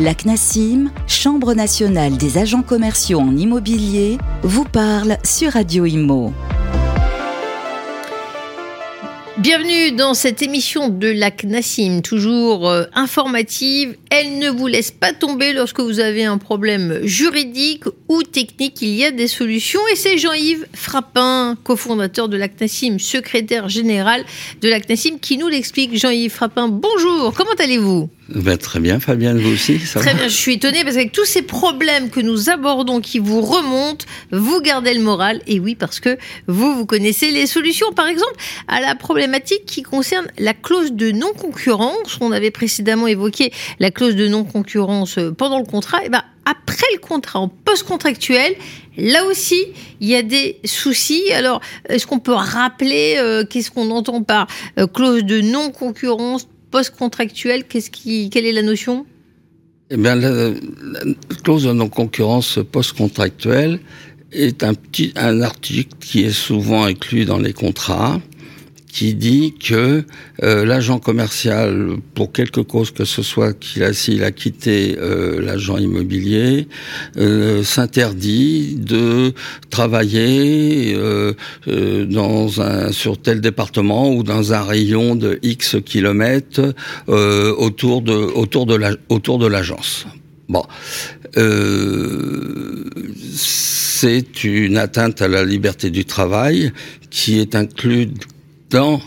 La CNASIM, Chambre nationale des agents commerciaux en immobilier, vous parle sur Radio Imo. Bienvenue dans cette émission de la CNASIM, toujours euh, informative. Elle ne vous laisse pas tomber lorsque vous avez un problème juridique ou technique. Il y a des solutions et c'est Jean-Yves Frappin, cofondateur de la CNASIM, secrétaire général de la CNASIM, qui nous l'explique. Jean-Yves Frappin, bonjour, comment allez-vous? Ben, très bien, Fabienne, vous aussi ça Très bien, je suis étonnée parce qu'avec tous ces problèmes que nous abordons qui vous remontent, vous gardez le moral. Et oui, parce que vous, vous connaissez les solutions. Par exemple, à la problématique qui concerne la clause de non-concurrence. On avait précédemment évoqué la clause de non-concurrence pendant le contrat. Et ben, après le contrat, en post-contractuel, là aussi, il y a des soucis. Alors, est-ce qu'on peut rappeler euh, qu'est-ce qu'on entend par euh, clause de non-concurrence post-contractuel, qui, quelle est la notion? Eh bien, la, clause de non-concurrence post-contractuelle est un petit un article qui est souvent inclus dans les contrats qui dit que euh, l'agent commercial, pour quelque cause que ce soit qu'il a s'il a quitté euh, l'agent immobilier, euh, s'interdit de travailler dans un sur tel département ou dans un rayon de X kilomètres autour de autour de la, autour de l'agence. Bon, c'est une atteinte à la liberté du travail qui est inclue dans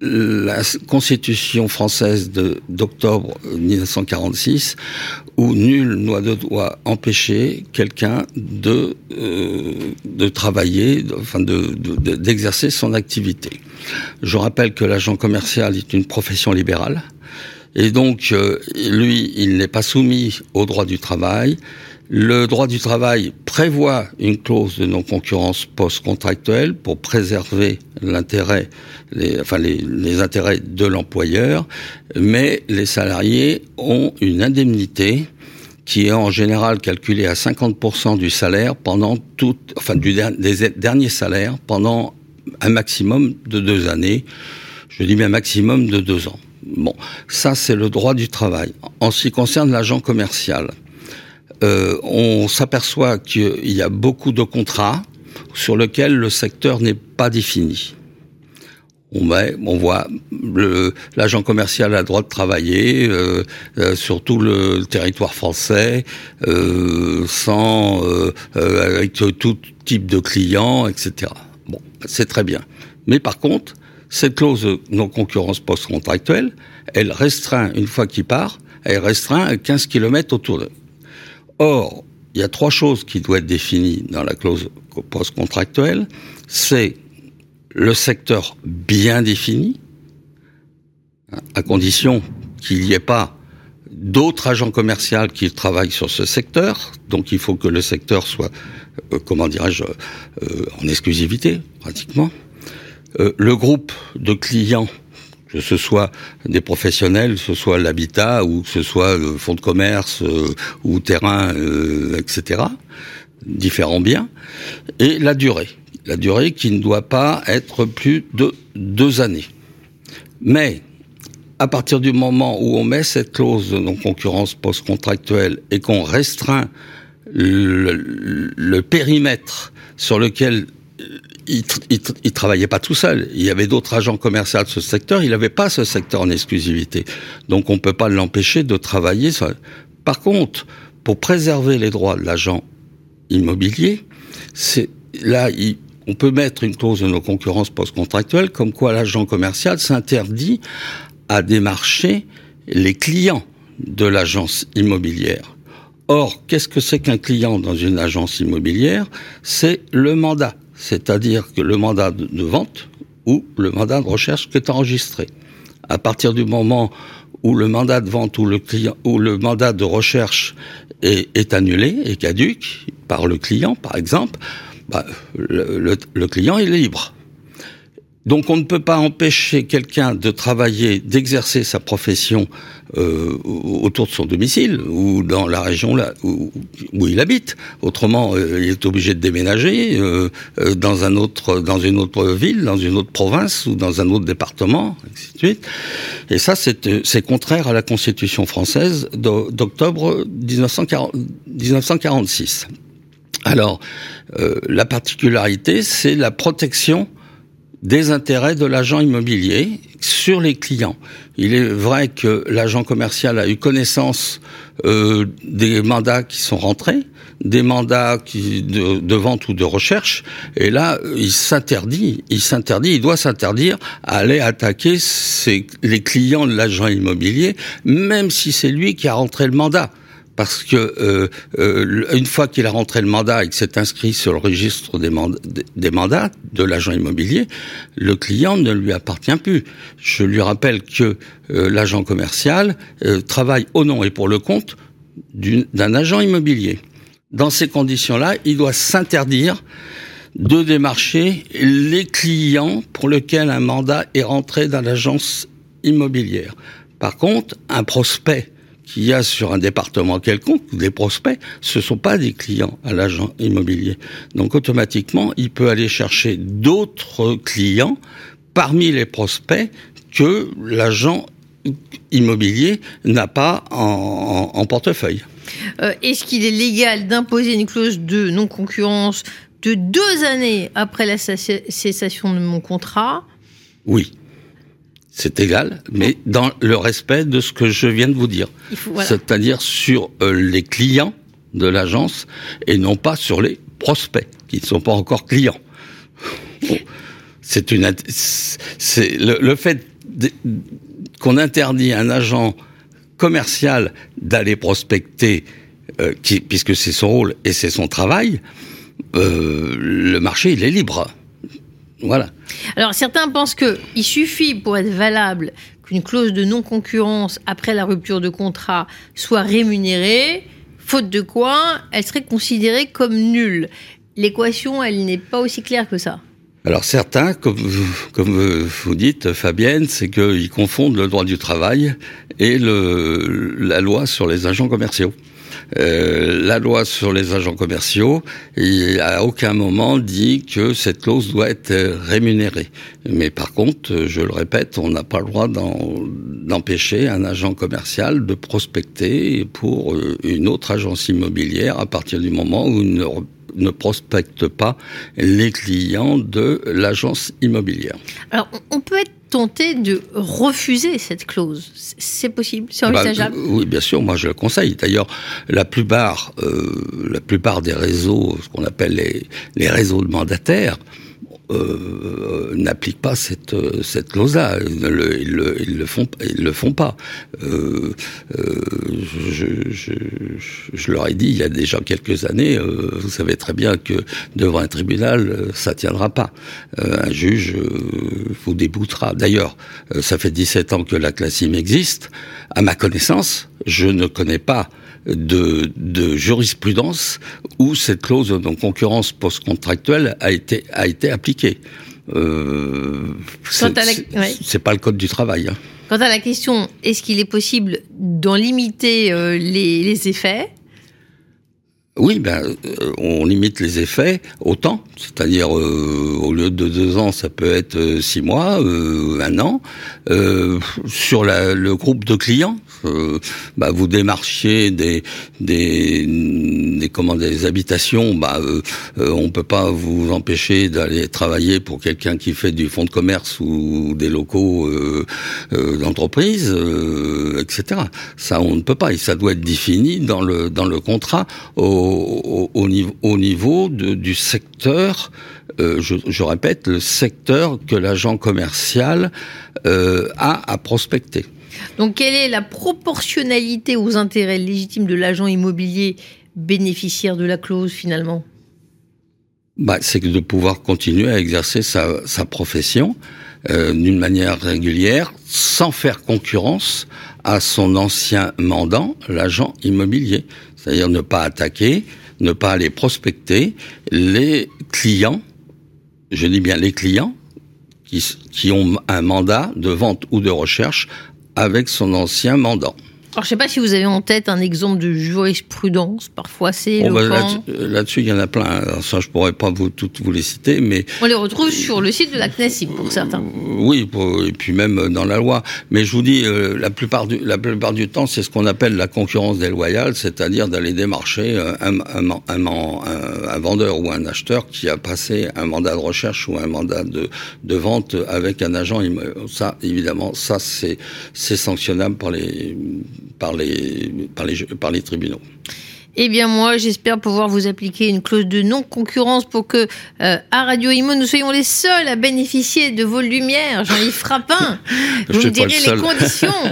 la Constitution française d'octobre 1946, où nul ne doit empêcher quelqu'un de euh, de travailler, enfin de d'exercer son activité. Je rappelle que l'agent commercial est une profession libérale, et donc euh, lui, il n'est pas soumis au droit du travail. Le droit du travail prévoit une clause de non-concurrence post-contractuelle pour préserver l'intérêt, les, intérêts de l'employeur, mais les salariés ont une indemnité qui est en général calculée à 50% du salaire pendant tout, enfin du des derniers salaires pendant un maximum de deux années. Je dis bien maximum de deux ans. Bon, ça c'est le droit du travail. En ce qui concerne l'agent commercial, euh, on s'aperçoit qu'il y a beaucoup de contrats sur lesquels le secteur n'est pas défini. On, met, on voit l'agent commercial a le droit de travailler euh, euh, sur tout le territoire français, sans avec tout type de clients, etc. Bon, c'est très bien. Mais par contre, cette clause non-concurrence post-contractuelle, elle restreint, une fois qu'il part, elle restreint à 15 km autour de... Or, il y a trois choses qui doivent être définies dans la clause post-contractuelle. C'est le secteur bien défini, à condition qu'il n'y ait pas d'autres agents commerciaux qui travaillent sur ce secteur. Donc il faut que le secteur soit, euh, comment dirais-je, euh, en exclusivité, pratiquement. Euh, le groupe de clients que ce soit des professionnels, que ce soit l'habitat ou que ce soit le fonds de commerce euh, ou terrain, euh, etc. Différents biens. Et la durée. La durée qui ne doit pas être plus de deux années. Mais, à partir du moment où on met cette clause de non-concurrence post-contractuelle et qu'on restreint le, le, périmètre sur lequel il, il, travaillait pas tout seul. Il y avait d'autres agents commerciaux de ce secteur. Il n'avait pas ce secteur en exclusivité. Donc on peut pas l'empêcher de travailler. Par contre, pour préserver les droits de l'agent immobilier, là, on peut mettre une clause de nos concurrences post-contractuelles comme quoi l'agent commercial s'interdit à démarcher les clients de l'agence immobilière. Or, qu'est-ce que c'est qu'un client dans une agence immobilière? C'est le mandat c'est-à-dire que le mandat de vente ou le mandat de recherche qui est enregistré. À partir du moment où le mandat de vente ou le client ou le mandat de recherche est, annulé et caduque par le client, par exemple, bah, le, client est libre. Donc on ne peut pas empêcher quelqu'un de travailler, d'exercer sa profession euh, autour de son domicile ou dans la région là où, il habite. Autrement, euh, il est obligé de déménager euh, euh, dans un autre, dans une autre ville, dans une autre province ou dans un autre département, ainsi de suite. Et ça, c'est contraire à la Constitution française d'octobre 1946. Alors, la particularité, c'est la protection des intérêts de l'agent immobilier sur les clients. Il est vrai que l'agent commercial a eu connaissance euh, des mandats qui sont rentrés, des mandats qui, de, vente ou de recherche, et là, il s'interdit, il s'interdit, il doit s'interdire à aller attaquer les clients de l'agent immobilier, même si c'est lui qui a rentré le mandat parce que euh, euh, une fois qu'il a rentré le mandat et que c'est inscrit sur le registre des, mandats de l'agent immobilier, le client ne lui appartient plus. Je lui rappelle que euh, l'agent commercial travaille au nom et pour le compte d'un agent immobilier. Dans ces conditions-là, il doit s'interdire de démarcher les clients pour lesquels un mandat est rentré dans l'agence immobilière. Par contre, un prospect qu'il y a sur un département quelconque, des prospects, ce sont pas des clients à l'agent immobilier. Donc automatiquement, il peut aller chercher d'autres clients parmi les prospects que l'agent immobilier n'a pas en, portefeuille. Euh, est-ce qu'il est légal d'imposer une clause de non-concurrence de deux années après la cessation de mon contrat? Oui c'est égal, mais dans le respect de ce que je viens de vous dire. C'est-à-dire sur euh, les clients de l'agence et non pas sur les prospects qui ne sont pas encore clients. C'est une, c'est le, fait qu'on interdit à un agent commercial d'aller prospecter, euh, qui, puisque c'est son rôle et c'est son travail, euh, le marché il est libre. Voilà. Alors certains pensent qu'il suffit pour être valable qu'une clause de non-concurrence après la rupture de contrat soit rémunérée, faute de quoi elle serait considérée comme nulle. L'équation, elle n'est pas aussi claire que ça. Alors certains, comme, comme vous dites, Fabienne, c'est qu'ils confondent le droit du travail et le, la loi sur les agents commerciaux. Euh, la loi sur les agents commerciaux, il à aucun moment dit que cette clause doit être rémunérée. Mais par contre, je le répète, on n'a pas le droit d'empêcher un agent commercial de prospecter pour euh, une autre agence immobilière à partir du moment où il ne prospecte pas les clients de l'agence immobilière. Alors, on peut être tenté de refuser cette clause. C'est possible, c'est bah, envisageable. oui, bien sûr, moi je le conseille. D'ailleurs, la plupart, euh, la plupart des réseaux, ce qu'on appelle les, les réseaux de mandataires, euh, n'appliquent pas cette cette clause-là. Ils, le, ils, le, ils le font ils le font pas. Euh, euh, je, je, je, leur ai dit il y a déjà quelques années. Euh, vous savez très bien que devant un tribunal, euh, ça tiendra pas. Euh, un juge vous déboutera. D'ailleurs, ça fait 17 ans que la classim existe. À ma connaissance, je ne connais pas de, de, jurisprudence où cette clause de concurrence post-contractuelle a été, a été appliquée. Euh, c'est pas le code du travail. Hein. Quant à la question, est-ce qu'il est possible d'en limiter euh, les, les effets? Oui, ben, euh, on limite les effets au temps, c'est-à-dire euh, au lieu de deux ans, ça peut être euh, six mois, un an. sur la, le groupe de clients, bah, vous démarchiez des des, des comment des habitations, bah, on peut pas vous empêcher d'aller travailler pour quelqu'un qui fait du fonds de commerce ou des locaux d'entreprise, etc. Ça, on ne peut pas, et ça doit être défini dans le dans le contrat au au, niveau, au niveau du secteur, euh, je, répète, le secteur que l'agent commercial euh, a à prospecter. Donc, quelle est la proportionnalité aux intérêts légitimes de l'agent immobilier bénéficiaire de la clause finalement? Bah, C'est de pouvoir continuer à exercer sa, sa profession euh, d'une manière régulière, sans faire concurrence à son ancien mandant, l'agent immobilier c'est-à-dire ne pas attaquer, ne pas aller prospecter les clients, je dis bien les clients, qui, qui ont un mandat de vente ou de recherche avec son ancien mandant. Alors, je sais pas si vous avez en tête un exemple de jurisprudence. Parfois, c'est Bon, bah, éloquent. là-dessus, il y en a plein. Alors, ça, je pourrais pas vous toutes vous les citer, mais On les retrouve sur le site de la CNESIM pour certains. oui, pour- et puis même dans la loi. Mais je vous dis, euh, la plupart du la plupart du temps, c'est ce qu'on appelle la concurrence déloyale, c'est-à-dire d'aller démarcher euh, un, un, un, un- vendeur ou un acheteur qui a passé un mandat de recherche ou un mandat de, de vente avec un agent. Ça, évidemment, ça c'est c'est sanctionnable par les par les par les par les tribunaux. Eh bien, moi, j'espère pouvoir vous appliquer une clause de non-concurrence pour que, euh, à Radio Imo, nous soyons les seuls à bénéficier de vos lumières. Jean-Yves Frappin, Je vous me le direz les conditions.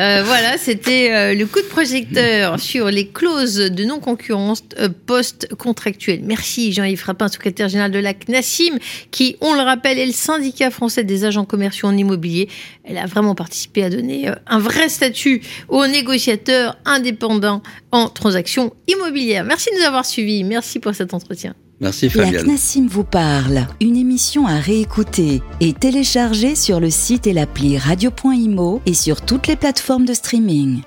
Euh, voilà, c'était euh, le coup de projecteur sur les clauses de non-concurrence post-contractuelles. Merci, Jean-Yves Frappin, secrétaire général de la CNASIM, qui, on le rappelle, est le syndicat français des agents commerciaux en immobilier. Elle a vraiment participé à donner un vrai statut aux négociateurs indépendants en transactions immobilières. Merci de nous avoir suivis. Merci pour cet entretien. Merci La Fabienne. CNASIM vous parle, une émission à réécouter et télécharger sur le site et l'appli radio.imo et sur toutes les plateformes de streaming.